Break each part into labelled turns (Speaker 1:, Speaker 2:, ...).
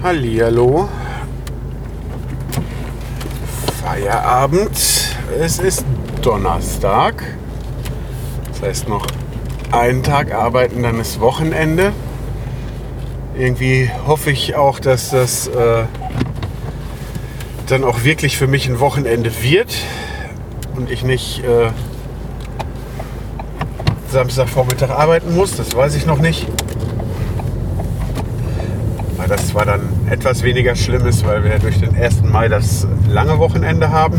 Speaker 1: Hallihallo. Feierabend. Es ist Donnerstag. Das heißt noch einen Tag arbeiten, dann ist Wochenende. Irgendwie hoffe ich auch, dass das äh, dann auch wirklich für mich ein Wochenende wird und ich nicht äh, Samstagvormittag arbeiten muss. Das weiß ich noch nicht. Das zwar dann etwas weniger schlimm ist, weil wir durch den 1. Mai das lange Wochenende haben.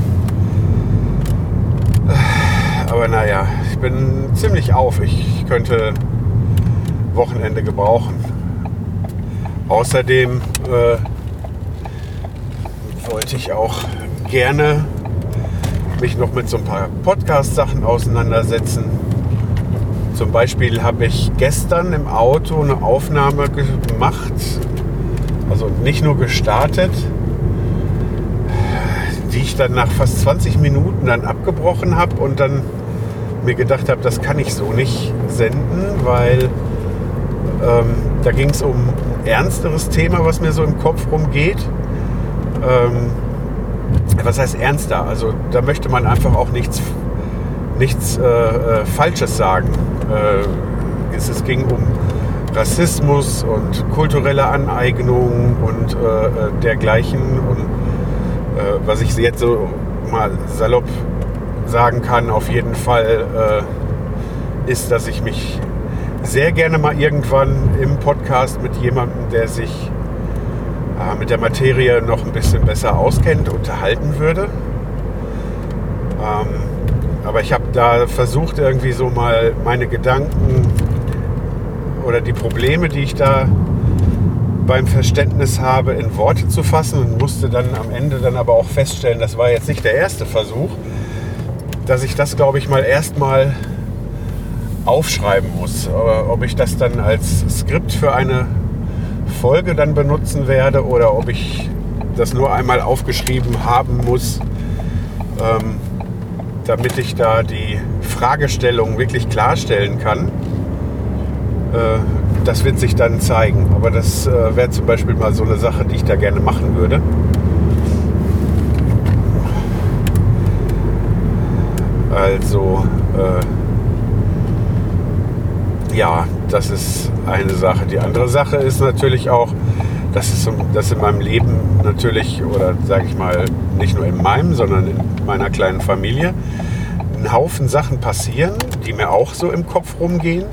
Speaker 1: Aber naja, ich bin ziemlich auf. Ich könnte Wochenende gebrauchen. Außerdem äh, wollte ich auch gerne mich noch mit so ein paar Podcast-Sachen auseinandersetzen. Zum Beispiel habe ich gestern im Auto eine Aufnahme gemacht, also nicht nur gestartet, die ich dann nach fast 20 Minuten dann abgebrochen habe und dann mir gedacht habe, das kann ich so nicht senden, weil ähm, da ging es um ein ernsteres Thema, was mir so im Kopf rumgeht. Ähm, was heißt ernster? Also da möchte man einfach auch nichts, nichts äh, äh, Falsches sagen. Äh, es, es, ging um Rassismus und kulturelle Aneignung und äh, äh dergleichen. Und äh, was ich jetzt so mal salopp sagen kann, auf jeden Fall, ist, dass ich mich sehr gerne mal irgendwann im Podcast mit jemandem, der sich mit der Materie noch ein bisschen besser auskennt, unterhalten würde. Ähm, aber ich habe da versucht, irgendwie so mal meine Gedanken oder die Probleme, die ich da beim Verständnis habe, in Worte zu fassen und musste dann am Ende dann aber auch feststellen, das war jetzt nicht der erste Versuch, dass ich das, glaube ich, mal erstmal aufschreiben muss. Ob ich das dann als Skript für eine Folge dann benutzen werde oder ob ich das nur einmal aufgeschrieben haben muss, ähm, damit ich da die Fragestellung wirklich klarstellen kann. Äh, das wird sich dann zeigen. Aber das äh, wäre zum Beispiel mal so eine Sache, die ich da gerne machen würde. Also, äh, ja, das ist eine Sache. Die andere Sache ist natürlich auch, dass, es, dass in meinem Leben natürlich, oder sage ich mal, nicht nur in meinem, sondern in meiner kleinen Familie, ein Haufen Sachen passieren, die mir auch so im Kopf rumgehen,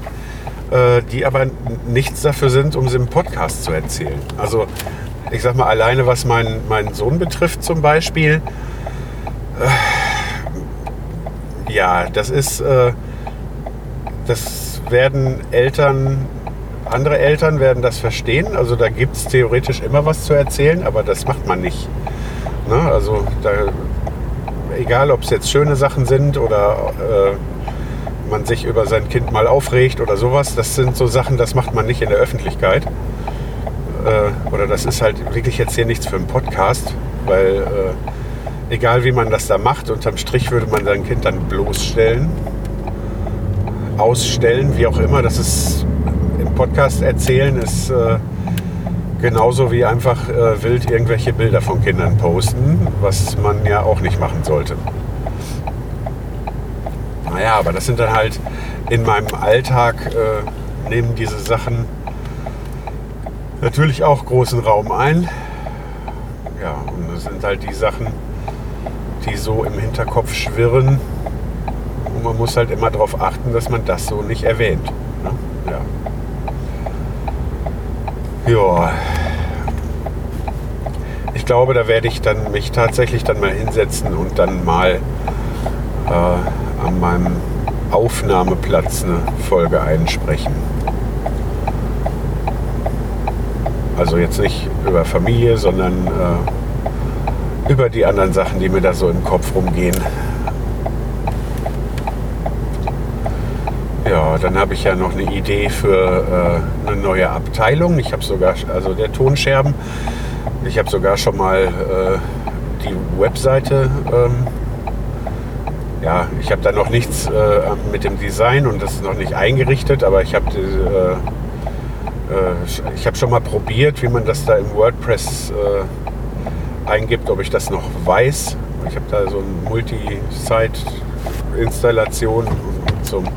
Speaker 1: die aber nichts dafür sind, um sie im Podcast zu erzählen. Also ich sag mal, alleine was meinen, meinen Sohn betrifft zum Beispiel, äh, ja, das ist, äh, das werden Eltern andere Eltern werden das verstehen. Also da gibt es theoretisch immer was zu erzählen, aber das macht man nicht. Ne? Also da, egal, ob es jetzt schöne Sachen sind oder äh, man sich über sein Kind mal aufregt oder sowas, das sind so Sachen, das macht man nicht in der Öffentlichkeit. Äh, oder das ist halt wirklich jetzt hier nichts für einen Podcast, weil äh, egal wie man das da macht, unterm Strich würde man sein Kind dann bloßstellen, ausstellen, wie auch immer. Das ist Podcast erzählen ist äh, genauso wie einfach äh, wild irgendwelche Bilder von Kindern posten, was man ja auch nicht machen sollte. Naja, aber das sind dann halt in meinem Alltag, äh, nehmen diese Sachen natürlich auch großen Raum ein. Ja, und das sind halt die Sachen, die so im Hinterkopf schwirren. Und man muss halt immer darauf achten, dass man das so nicht erwähnt. Ne? Ja. Ja. Ich glaube, da werde ich dann mich tatsächlich dann mal hinsetzen und dann mal äh, an meinem Aufnahmeplatz eine Folge einsprechen. Also jetzt nicht über Familie, sondern äh, über die anderen Sachen, die mir da so im Kopf rumgehen. Ja, dann habe ich ja noch eine Idee für äh, eine neue Abteilung. Ich habe sogar, also der Tonscherben, ich habe sogar schon mal äh, die Webseite, ähm, ja, ich habe da noch nichts äh, mit dem Design und das ist noch nicht eingerichtet, aber ich habe äh, äh, ich habe schon mal probiert, wie man das da im WordPress äh, eingibt, ob ich das noch weiß. Ich habe da so eine Multi-Site-Installation zum äh,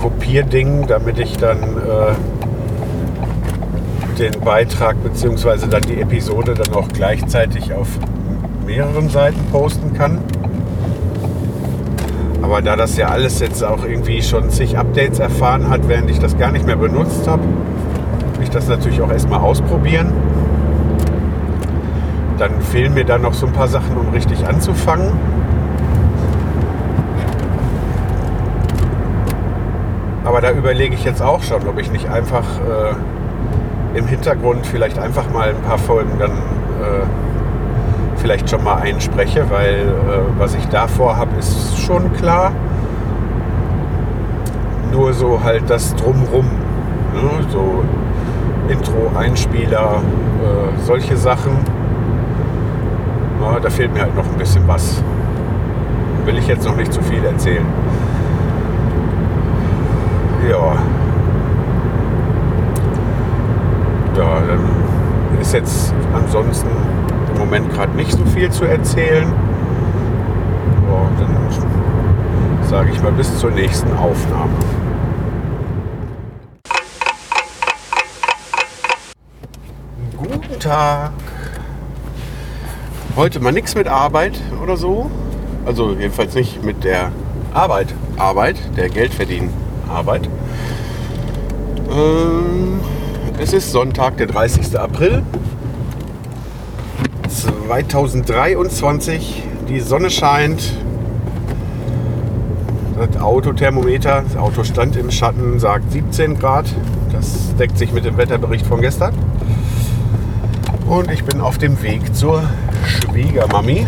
Speaker 1: Kopierding, damit ich dann den Beitrag bzw. dann die Episode dann auch gleichzeitig auf mehreren Seiten posten kann. Aber da das ja alles jetzt auch irgendwie schon zig Updates erfahren hat, während ich das gar nicht mehr benutzt habe, will ich das natürlich auch erstmal ausprobieren. Dann fehlen mir dann noch so ein paar Sachen, um richtig anzufangen. Aber da überlege ich jetzt auch schon, ob ich nicht einfach äh, im Hintergrund vielleicht einfach mal ein paar Folgen dann äh, vielleicht schon mal einspreche, weil äh, was ich davor habe, ist schon klar. Nur so halt das Drumrum. Ne? So Intro, Einspieler, äh, solche Sachen. Ja, da fehlt mir halt noch ein bisschen was. Will ich jetzt noch nicht zu viel erzählen. Ja. Ja, dann ist jetzt ansonsten Moment gerade nicht so viel zu erzählen. Ja, dann sage ich mal bis zur nächsten Aufnahme. Guten Tag. Heute mal nichts mit Arbeit oder so. Also jedenfalls nicht mit der Arbeit. Arbeit, der Geld verdienen. Arbeit. Ähm, es ist Sonntag, der 30. April 2023. Die Sonne scheint. Das Autothermometer, das Auto stand im Schatten, sagt 17 Grad. Das deckt sich mit dem Wetterbericht von gestern. Und ich bin auf dem Weg zur Schwiegermami.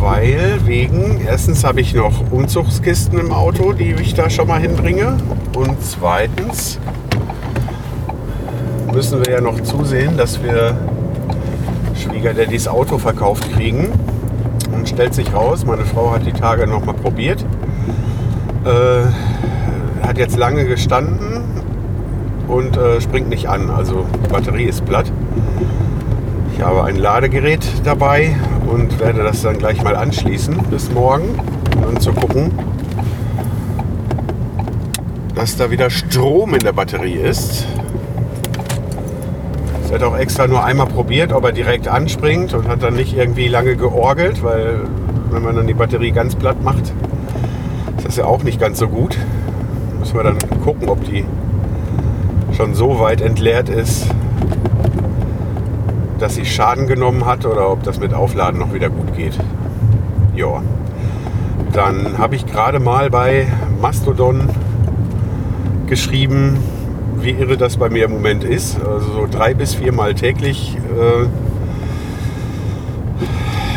Speaker 1: Weil wegen, erstens habe ich noch Umzugskisten im Auto, die ich da schon mal hinbringe. Und zweitens müssen wir ja noch zusehen, dass wir Schwiegerdaddys Auto verkauft kriegen. Und stellt sich raus, meine Frau hat die Tage noch mal probiert. Äh, hat jetzt lange gestanden und äh, springt nicht an. Also die Batterie ist platt. Ich habe ein Ladegerät dabei und werde das dann gleich mal anschließen bis morgen, um zu gucken, dass da wieder Strom in der Batterie ist. Er hat auch extra nur einmal probiert, ob er direkt anspringt und hat dann nicht irgendwie lange georgelt, weil wenn man dann die Batterie ganz platt macht, ist das ja auch nicht ganz so gut. Müssen wir dann gucken, ob die schon so weit entleert ist, dass sie Schaden genommen hat oder ob das mit Aufladen noch wieder gut geht. Ja. Dann habe ich gerade mal bei Mastodon geschrieben, wie irre das bei mir im Moment ist. Also so drei bis viermal täglich äh,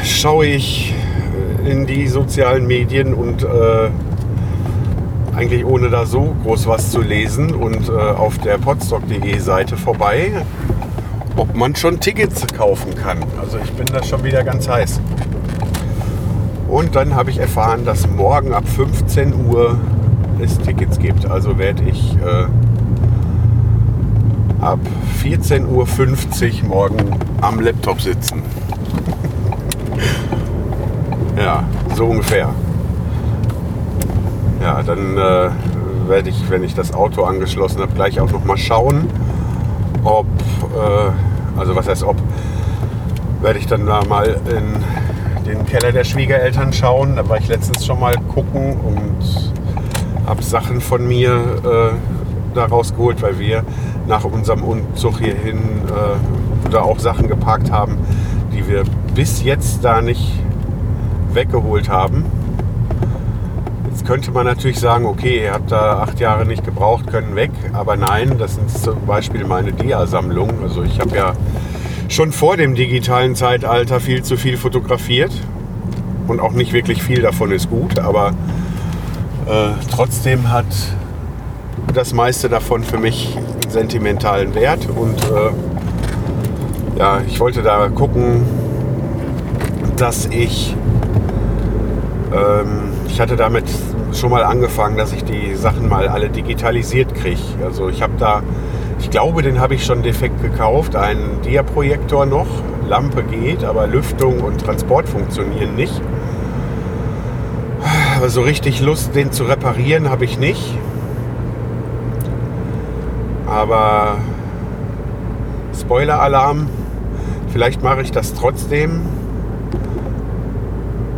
Speaker 1: schaue ich in die sozialen Medien und äh, eigentlich ohne da so groß was zu lesen und äh, auf der podstock.de Seite vorbei, ob man schon Tickets kaufen kann. Also ich bin da schon wieder ganz heiß. Und dann habe ich erfahren, dass morgen ab 15 Uhr es Tickets gibt. Also werde ich äh, ab 14.50 Uhr morgen am Laptop sitzen. ja, so ungefähr. Ja, dann äh, werde ich, wenn ich das Auto angeschlossen habe, gleich auch noch mal schauen, ob, äh, also was heißt ob, werde ich dann da mal in den Keller der Schwiegereltern schauen. Da war ich letztens schon mal gucken und habe Sachen von mir äh, da rausgeholt, weil wir nach unserem Umzug hierhin äh, da auch Sachen geparkt haben, die wir bis jetzt da nicht weggeholt haben. Jetzt könnte man natürlich sagen, okay, ihr habt da acht Jahre nicht gebraucht, können weg. Aber nein, das sind zum Beispiel meine Dia-Sammlungen. Also ich habe ja schon vor dem digitalen Zeitalter viel zu viel fotografiert. Und auch nicht wirklich viel davon ist gut. Aber äh, trotzdem hat das meiste davon für mich sentimentalen Wert. Und äh, ja, ich wollte da gucken, dass ich ähm, ich hatte damit schon mal angefangen, dass ich die Sachen mal alle digitalisiert kriege. Also ich habe da, ich glaube, den habe ich schon defekt gekauft, einen Dia-Projektor noch. Lampe geht, aber Lüftung und Transport funktionieren nicht. Aber so richtig Lust, den zu reparieren, habe ich nicht. Aber Spoiler-Alarm, vielleicht mache ich das trotzdem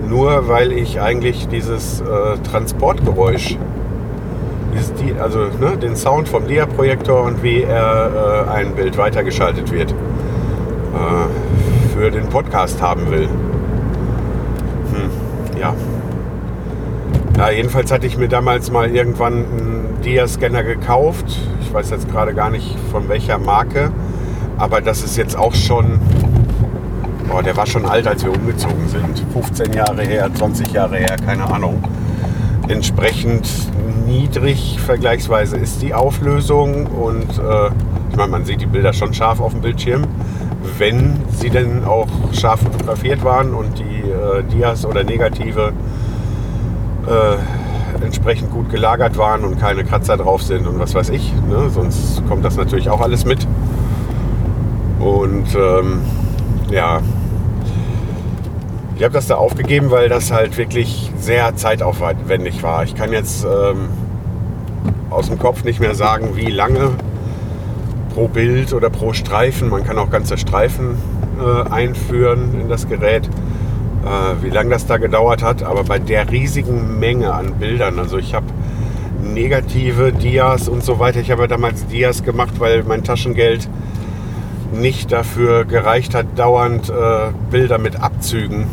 Speaker 1: nur weil ich eigentlich dieses äh, Transportgeräusch, dieses, also ne, den Sound vom Dia-Projektor und wie er äh, ein Bild weitergeschaltet wird, äh, für den Podcast haben will. Hm, ja. Ja, jedenfalls hatte ich mir damals mal irgendwann einen Dia-Scanner gekauft. Ich weiß jetzt gerade gar nicht von welcher Marke, aber das ist jetzt auch schon Boah, der war schon alt, als wir umgezogen sind. 15 Jahre her, 20 Jahre her, keine Ahnung. Entsprechend niedrig vergleichsweise ist die Auflösung und äh, ich meine, man sieht die Bilder schon scharf auf dem Bildschirm, wenn sie denn auch scharf fotografiert waren und die äh, Dias oder Negative äh, entsprechend gut gelagert waren und keine Kratzer drauf sind und was weiß ich. Ne? Sonst kommt das natürlich auch alles mit. Und ähm, ja, ich habe das da aufgegeben, weil das halt wirklich sehr zeitaufwendig war. Ich kann jetzt ähm, aus dem Kopf nicht mehr sagen, wie lange pro Bild oder pro Streifen, man kann auch ganze Streifen äh, einführen in das Gerät, äh, wie lange das da gedauert hat. Aber bei der riesigen Menge an Bildern, also ich habe negative Dias und so weiter. Ich habe ja damals Dias gemacht, weil mein Taschengeld nicht dafür gereicht hat, dauernd äh, Bilder mit Abzügen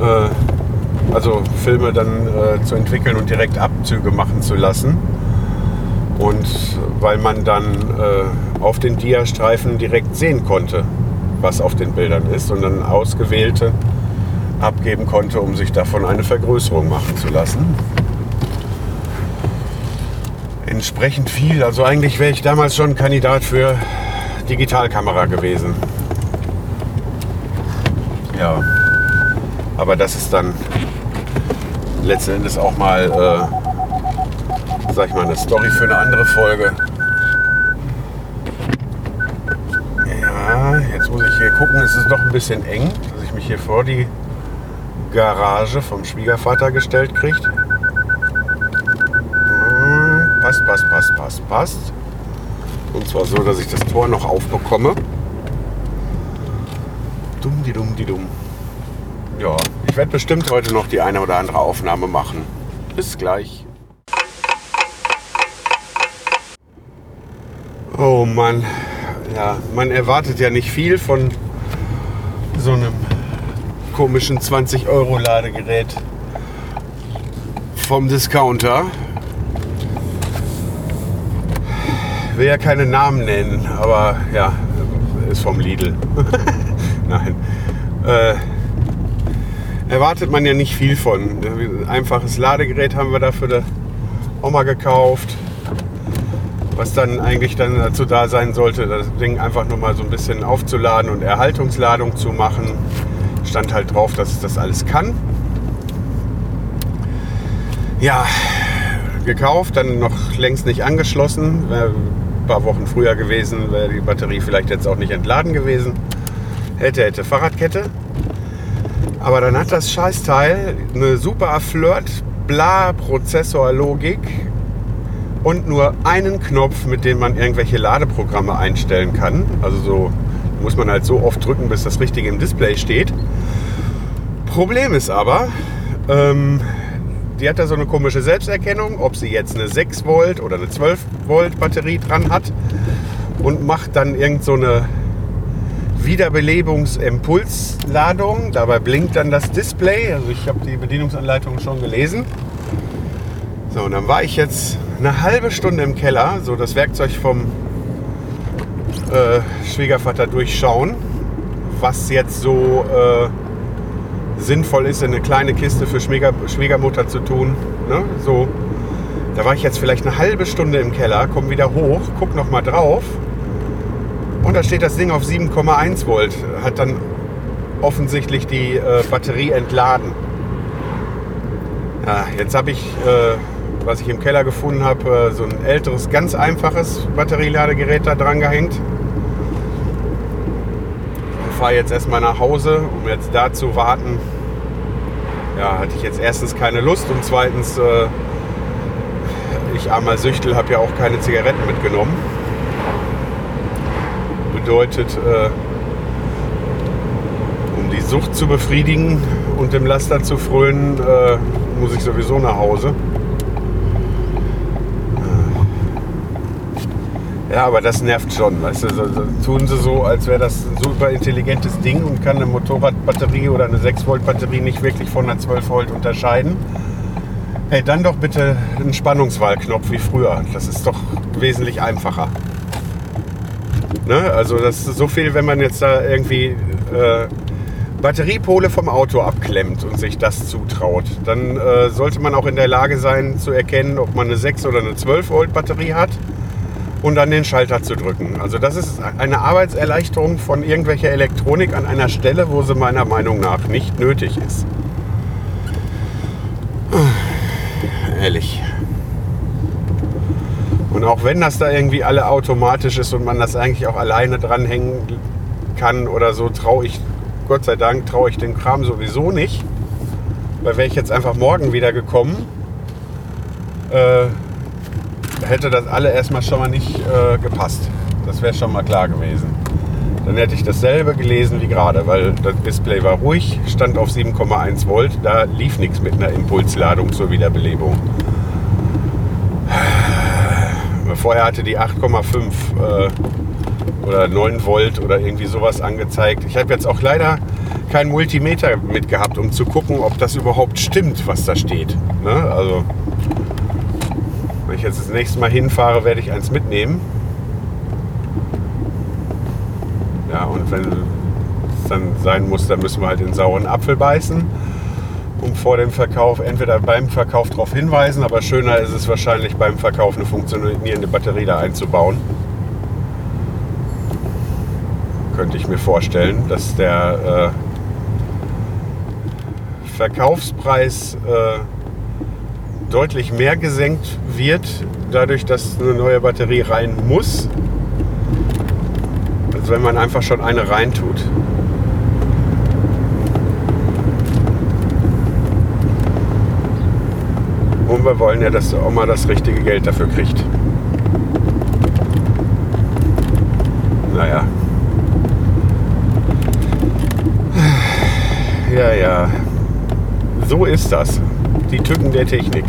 Speaker 1: äh, also Filme dann äh, zu entwickeln und direkt Abzüge machen zu lassen. Und weil man dann äh, auf den Dia-Streifen direkt sehen konnte, was auf den Bildern ist und dann ausgewählte abgeben konnte, um sich davon eine Vergrößerung machen zu lassen. Entsprechend viel. Also eigentlich wäre ich damals schon Kandidat für Digitalkamera gewesen. Ja. Aber das ist dann letzten Endes auch mal, äh, sag ich mal, eine Story für eine andere Folge. Muss ich hier gucken, es ist doch ein bisschen eng, dass ich mich hier vor die Garage vom Schwiegervater gestellt kriegt. Hm, passt, passt, passt, passt, passt. Und zwar so, dass ich das Tor noch aufbekomme. Dumm, die dumm, die dumm. Ja, ich werde bestimmt heute noch die eine oder andere Aufnahme machen. Bis gleich. Oh Mann, ja, man erwartet ja nicht viel von so einem komischen 20 Euro Ladegerät vom Discounter. Will ja keine Namen nennen, aber ja, ist vom Lidl. Nein. Äh, erwartet man ja nicht viel von. Einfaches Ladegerät haben wir dafür auch mal gekauft. Was dann eigentlich dann dazu da sein sollte, das Ding einfach nur mal so ein bisschen aufzuladen und Erhaltungsladung zu machen. Stand halt drauf, dass es das alles kann. Ja, gekauft, dann noch längst nicht angeschlossen. Wäre ein paar Wochen früher gewesen, wäre die Batterie vielleicht jetzt auch nicht entladen gewesen. Hätte, hätte Fahrradkette. Aber dann hat das Scheißteil eine super Flirt, bla Prozessorlogik und nur einen Knopf, mit dem man irgendwelche Ladeprogramme einstellen kann. Also so muss man halt so oft drücken, bis das Richtige im Display steht. Problem ist aber, ähm, die hat da so eine komische Selbsterkennung, ob sie jetzt eine 6 Volt oder eine 12 Volt Batterie dran hat und macht dann irgend so eine Wiederbelebungsimpulsladung. Dabei blinkt dann das Display. Also ich habe die Bedienungsanleitung schon gelesen. So, und dann war ich jetzt eine halbe Stunde im Keller, so das Werkzeug vom äh, Schwiegervater durchschauen, was jetzt so äh, sinnvoll ist, in eine kleine Kiste für Schwieger, Schwiegermutter zu tun. Ne? So, da war ich jetzt vielleicht eine halbe Stunde im Keller, komme wieder hoch, guck noch mal drauf und da steht das Ding auf 7,1 Volt. Hat dann offensichtlich die äh, Batterie entladen. Ja, jetzt habe ich, äh, was ich im Keller gefunden habe, äh, so ein älteres, ganz einfaches Batterieladegerät da dran gehängt. Und fahre jetzt erstmal nach Hause, um jetzt da zu warten. Ja, hatte ich jetzt erstens keine Lust und zweitens, äh, ich armer Süchtel habe ja auch keine Zigaretten mitgenommen bedeutet, äh, um die Sucht zu befriedigen und dem Laster zu frönen, äh, muss ich sowieso nach Hause. Ja, aber das nervt schon. Weißt du, so, so, tun sie so, als wäre das ein super intelligentes Ding und kann eine Motorradbatterie oder eine 6-Volt-Batterie nicht wirklich von einer 12 Volt unterscheiden. Hey, dann doch bitte einen Spannungswahlknopf wie früher. Das ist doch wesentlich einfacher. Ne? Also das ist so viel, wenn man jetzt da irgendwie äh, Batteriepole vom Auto abklemmt und sich das zutraut, dann äh, sollte man auch in der Lage sein zu erkennen, ob man eine 6 oder eine 12 Volt Batterie hat und dann den Schalter zu drücken. Also das ist eine Arbeitserleichterung von irgendwelcher Elektronik an einer Stelle, wo sie meiner Meinung nach nicht nötig ist. Ehrlich. Und auch wenn das da irgendwie alle automatisch ist und man das eigentlich auch alleine dranhängen kann oder so, traue ich, Gott sei Dank, traue ich den Kram sowieso nicht. Weil wäre ich jetzt einfach morgen wieder gekommen, äh, hätte das alle erstmal schon mal nicht äh, gepasst. Das wäre schon mal klar gewesen. Dann hätte ich dasselbe gelesen wie gerade, weil das Display war ruhig, stand auf 7,1 Volt, da lief nichts mit einer Impulsladung zur Wiederbelebung. Vorher hatte die 8,5 äh, oder 9 Volt oder irgendwie sowas angezeigt. Ich habe jetzt auch leider kein Multimeter mitgehabt, um zu gucken, ob das überhaupt stimmt, was da steht. Ne? Also, wenn ich jetzt das nächste Mal hinfahre, werde ich eins mitnehmen. Ja, und wenn es dann sein muss, dann müssen wir halt den sauren Apfel beißen um vor dem Verkauf entweder beim Verkauf darauf hinweisen, aber schöner ist es wahrscheinlich beim Verkauf eine funktionierende Batterie da einzubauen. Könnte ich mir vorstellen, dass der äh, Verkaufspreis äh, deutlich mehr gesenkt wird, dadurch, dass eine neue Batterie rein muss, als wenn man einfach schon eine reintut. Und wir wollen ja, dass der Oma das richtige Geld dafür kriegt. Naja. Ja, ja. So ist das. Die Tücken der Technik.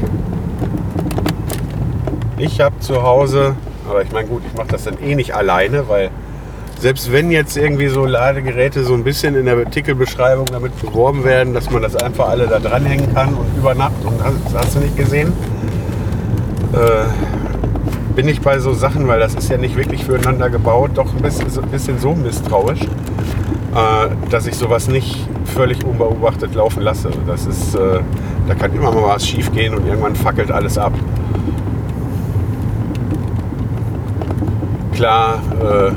Speaker 1: Ich habe zu Hause, aber ich meine gut, ich mache das dann eh nicht alleine, weil selbst wenn jetzt irgendwie so Ladegeräte so ein bisschen in der Artikelbeschreibung damit beworben werden, dass man das einfach alle da dranhängen kann und über Nacht und das hast du nicht gesehen, äh, bin ich bei so Sachen, weil das ist ja nicht wirklich füreinander gebaut, doch ein bisschen, ein bisschen so misstrauisch, äh, dass ich sowas nicht völlig unbeobachtet laufen lasse. Das ist, äh, da kann immer mal was schief gehen und irgendwann fackelt alles ab. Klar, äh,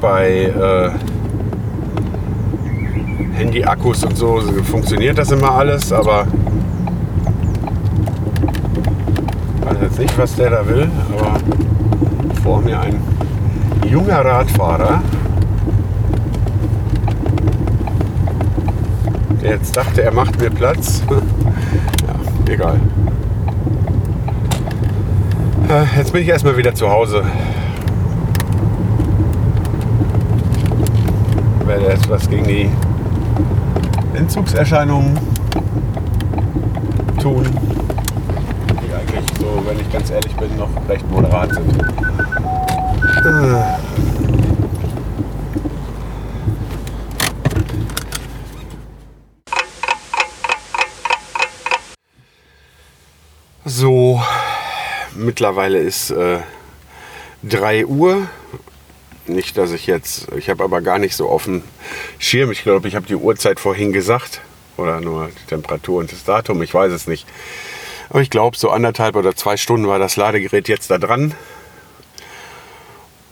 Speaker 1: bei äh, Handy-Akkus und so funktioniert das immer alles, aber ich weiß jetzt nicht, was der da will, aber vor mir ein junger Radfahrer, der jetzt dachte, er macht mir Platz. ja, egal. Äh, jetzt bin ich erstmal wieder zu Hause. werde etwas gegen die Entzugserscheinungen tun, die eigentlich so, wenn ich ganz ehrlich bin, noch recht moderat sind. Mittlerweile ist äh, 3 Uhr. Nicht, dass ich jetzt, ich habe aber gar nicht so auf dem Schirm. Ich glaube, ich habe die Uhrzeit vorhin gesagt. Oder nur die Temperatur und das Datum, ich weiß es nicht. Aber ich glaube, so anderthalb oder zwei Stunden war das Ladegerät jetzt da dran.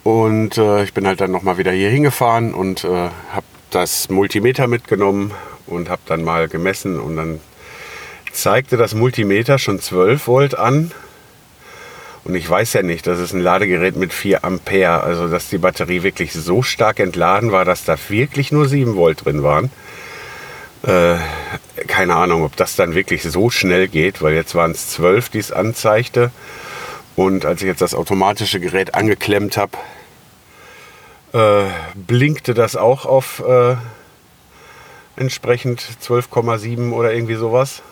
Speaker 1: Und äh, ich bin halt dann nochmal wieder hier hingefahren und äh, habe das Multimeter mitgenommen und habe dann mal gemessen und dann zeigte das Multimeter schon 12 Volt an. Und ich weiß ja nicht, das ist ein Ladegerät mit 4 Ampere, also dass die Batterie wirklich so stark entladen war, dass da wirklich nur 7 Volt drin waren. Äh, keine Ahnung, ob das dann wirklich so schnell geht, weil jetzt waren es 12, die es anzeigte. Und als ich jetzt das automatische Gerät angeklemmt habe, äh, blinkte das auch auf äh, entsprechend 12,7 oder irgendwie sowas.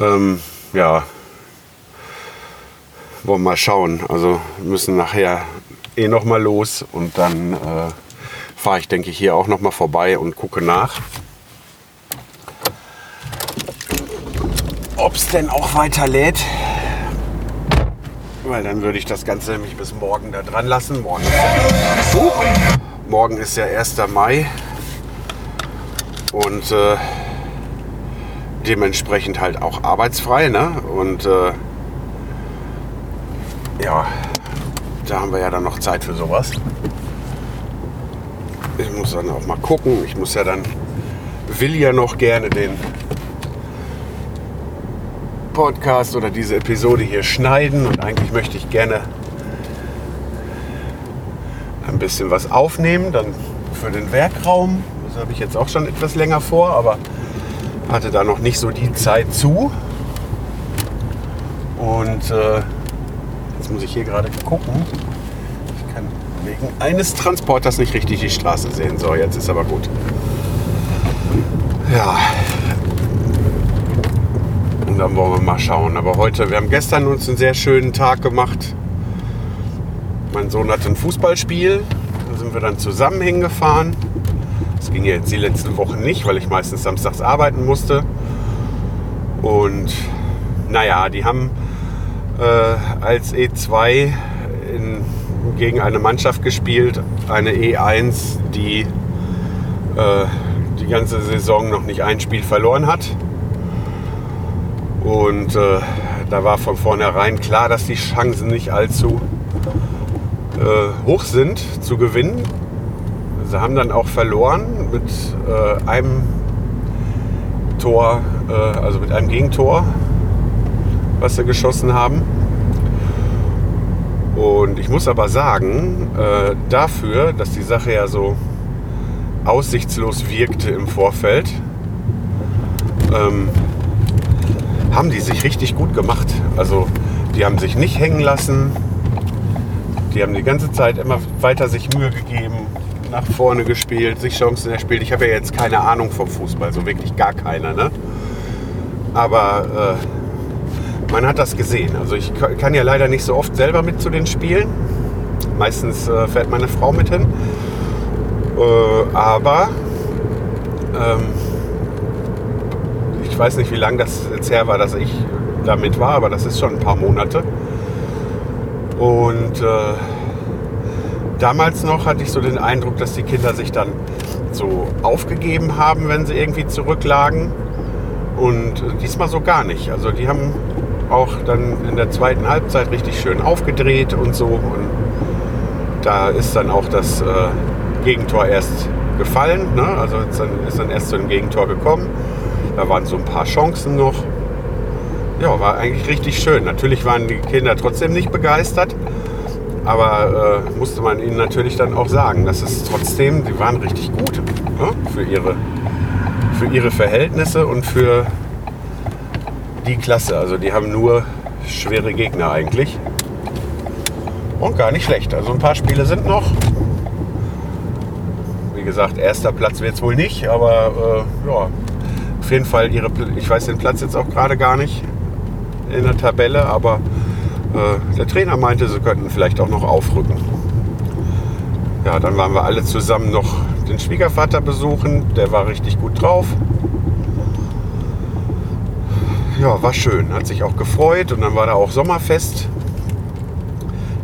Speaker 1: Ähm, ja, wollen mal schauen. Also müssen nachher eh noch mal los und dann äh, fahre ich, denke ich, hier auch noch mal vorbei und gucke nach. Ob es denn auch weiter lädt. Weil dann würde ich das Ganze nämlich bis morgen da dran lassen. Morgen ist ja, morgen ist ja 1. Mai. Und äh, dementsprechend halt auch arbeitsfrei. Ne? Und äh, ja, da haben wir ja dann noch Zeit für sowas. Ich muss dann auch mal gucken. Ich muss ja dann, will ja noch gerne den Podcast oder diese Episode hier schneiden und eigentlich möchte ich gerne ein bisschen was aufnehmen, dann für den Werkraum. Das habe ich jetzt auch schon etwas länger vor, aber hatte da noch nicht so die Zeit zu. Und äh, jetzt muss ich hier gerade gucken. Ich kann wegen eines Transporters nicht richtig die Straße sehen. So, jetzt ist aber gut. Ja, und dann wollen wir mal schauen. Aber heute, wir haben gestern uns einen sehr schönen Tag gemacht. Mein Sohn hatte ein Fußballspiel. Da sind wir dann zusammen hingefahren. Das ging jetzt die letzten Wochen nicht, weil ich meistens samstags arbeiten musste. Und naja, die haben äh, als E2 in, gegen eine Mannschaft gespielt, eine E1, die äh, die ganze Saison noch nicht ein Spiel verloren hat. Und äh, da war von vornherein klar, dass die Chancen nicht allzu äh, hoch sind zu gewinnen. Sie haben dann auch verloren mit äh, einem Tor, äh, also mit einem Gegentor, was sie geschossen haben. Und ich muss aber sagen, äh, dafür, dass die Sache ja so aussichtslos wirkte im Vorfeld, ähm, haben die sich richtig gut gemacht. Also die haben sich nicht hängen lassen. Die haben die ganze Zeit immer weiter sich Mühe gegeben, nach vorne gespielt, sich Chancen erspielt. Ich habe ja jetzt keine Ahnung vom Fußball, so wirklich gar keine. Ne? Aber äh, man hat das gesehen. Also ich kann ja leider nicht so oft selber mit zu den Spielen. Meistens äh, fährt meine Frau mit hin. Äh, aber ähm, ich weiß nicht, wie lange das jetzt her war, dass ich damit war, aber das ist schon ein paar Monate. Und äh, damals noch hatte ich so den Eindruck, dass die Kinder sich dann so aufgegeben haben, wenn sie irgendwie zurücklagen. Und äh, diesmal so gar nicht. Also die haben auch dann in der zweiten Halbzeit richtig schön aufgedreht und so. Und da ist dann auch das äh, Gegentor erst gefallen. Ne? Also ist dann, ist dann erst zu einem Gegentor gekommen. Da waren so ein paar Chancen noch. Ja, war eigentlich richtig schön. Natürlich waren die Kinder trotzdem nicht begeistert, aber äh, musste man ihnen natürlich dann auch sagen, dass es trotzdem, die waren richtig gut ne? für, ihre, für ihre Verhältnisse und für die Klasse. Also die haben nur schwere Gegner eigentlich. Und gar nicht schlecht. Also ein paar Spiele sind noch. Wie gesagt, erster Platz wird es wohl nicht, aber äh, ja, auf jeden Fall ihre, ich weiß den Platz jetzt auch gerade gar nicht in der Tabelle, aber äh, der Trainer meinte, sie könnten vielleicht auch noch aufrücken. Ja, dann waren wir alle zusammen noch den Schwiegervater besuchen, der war richtig gut drauf. Ja, war schön. Hat sich auch gefreut und dann war da auch Sommerfest.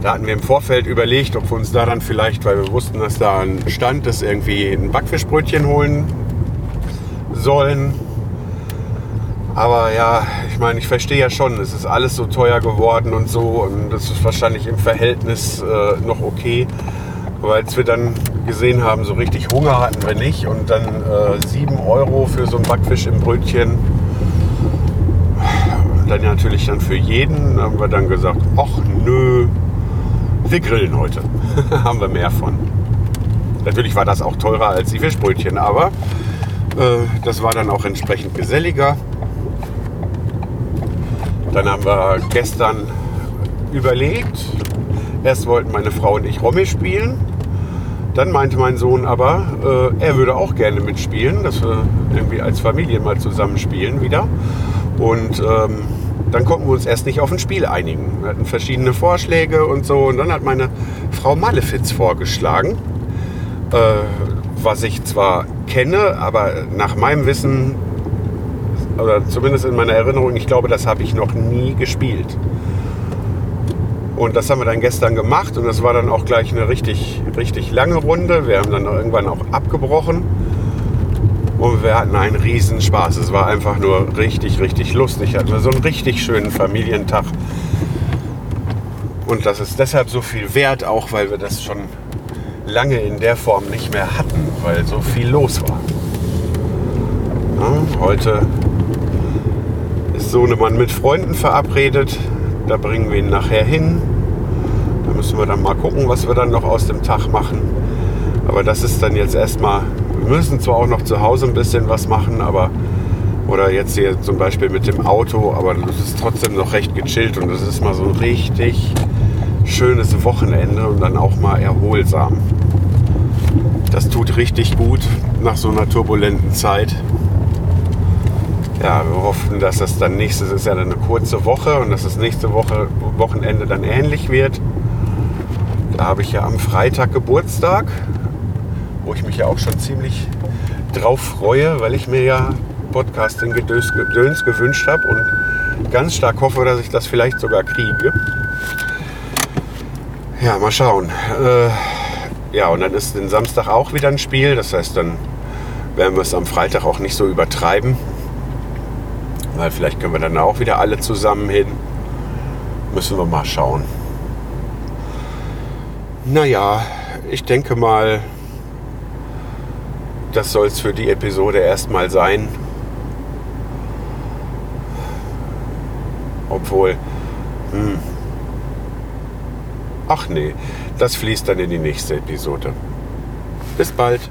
Speaker 1: Da hatten wir im Vorfeld überlegt, ob wir uns da dann vielleicht, weil wir wussten, dass da ein Stand ist, irgendwie ein Backfischbrötchen holen sollen. Aber ja, ich meine, ich verstehe ja schon, es ist alles so teuer geworden und so und das ist wahrscheinlich im Verhältnis äh, noch okay. Aber als wir dann gesehen haben, so richtig Hunger hatten wir nicht und dann äh, 7 Euro für so ein Backfisch im Brötchen, dann natürlich dann für jeden, haben wir dann gesagt, ach nö, wir grillen heute. haben wir mehr von. Natürlich war das auch teurer als die Fischbrötchen, aber äh, das war dann auch entsprechend geselliger. Dann haben wir gestern überlegt. Erst wollten meine Frau und ich Romy spielen. Dann meinte mein Sohn aber, äh, er würde auch gerne mitspielen, dass wir irgendwie als Familie mal zusammen spielen wieder. Und ähm, dann konnten wir uns erst nicht auf ein Spiel einigen. Wir hatten verschiedene Vorschläge und so. Und dann hat meine Frau Malefiz vorgeschlagen, äh, was ich zwar kenne, aber nach meinem Wissen oder zumindest in meiner Erinnerung, ich glaube, das habe ich noch nie gespielt. Und das haben wir dann gestern gemacht und das war dann auch gleich eine richtig, richtig lange Runde. Wir haben dann irgendwann auch abgebrochen und wir hatten einen riesen Spaß. Es war einfach nur richtig, richtig lustig. Hatten wir so einen richtig schönen Familientag. Und das ist deshalb so viel wert, auch weil wir das schon lange in der Form nicht mehr hatten, weil so viel los war. Ja, heute Sohnemann mit Freunden verabredet. Da bringen wir ihn nachher hin. Da müssen wir dann mal gucken, was wir dann noch aus dem Tag machen. Aber das ist dann jetzt erstmal, müssen zwar auch noch zu Hause ein bisschen was machen, aber oder jetzt hier zum Beispiel mit dem Auto, aber das ist trotzdem noch recht gechillt und das ist mal so ein richtig schönes Wochenende und dann auch mal erholsam. Das tut richtig gut nach so einer turbulenten Zeit ja, wir hoffen, dass das dann nächstes ist ja eine kurze Woche und dass das nächste Woche Wochenende dann ähnlich wird. Da habe ich ja am Freitag Geburtstag, wo ich mich ja auch schon ziemlich drauf freue, weil ich mir ja Podcasting Gedöns gewünscht habe und ganz stark hoffe, dass ich das vielleicht sogar kriege. Ja, mal schauen. Äh, ja, und dann ist den Samstag auch wieder ein Spiel. Das heißt, dann werden wir es am Freitag auch nicht so übertreiben. Weil vielleicht können wir dann auch wieder alle zusammen hin. Müssen wir mal schauen. Naja, ich denke mal, das soll es für die Episode erstmal sein. Obwohl, hm. ach nee, das fließt dann in die nächste Episode. Bis bald.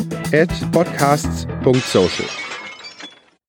Speaker 2: at podcasts.social.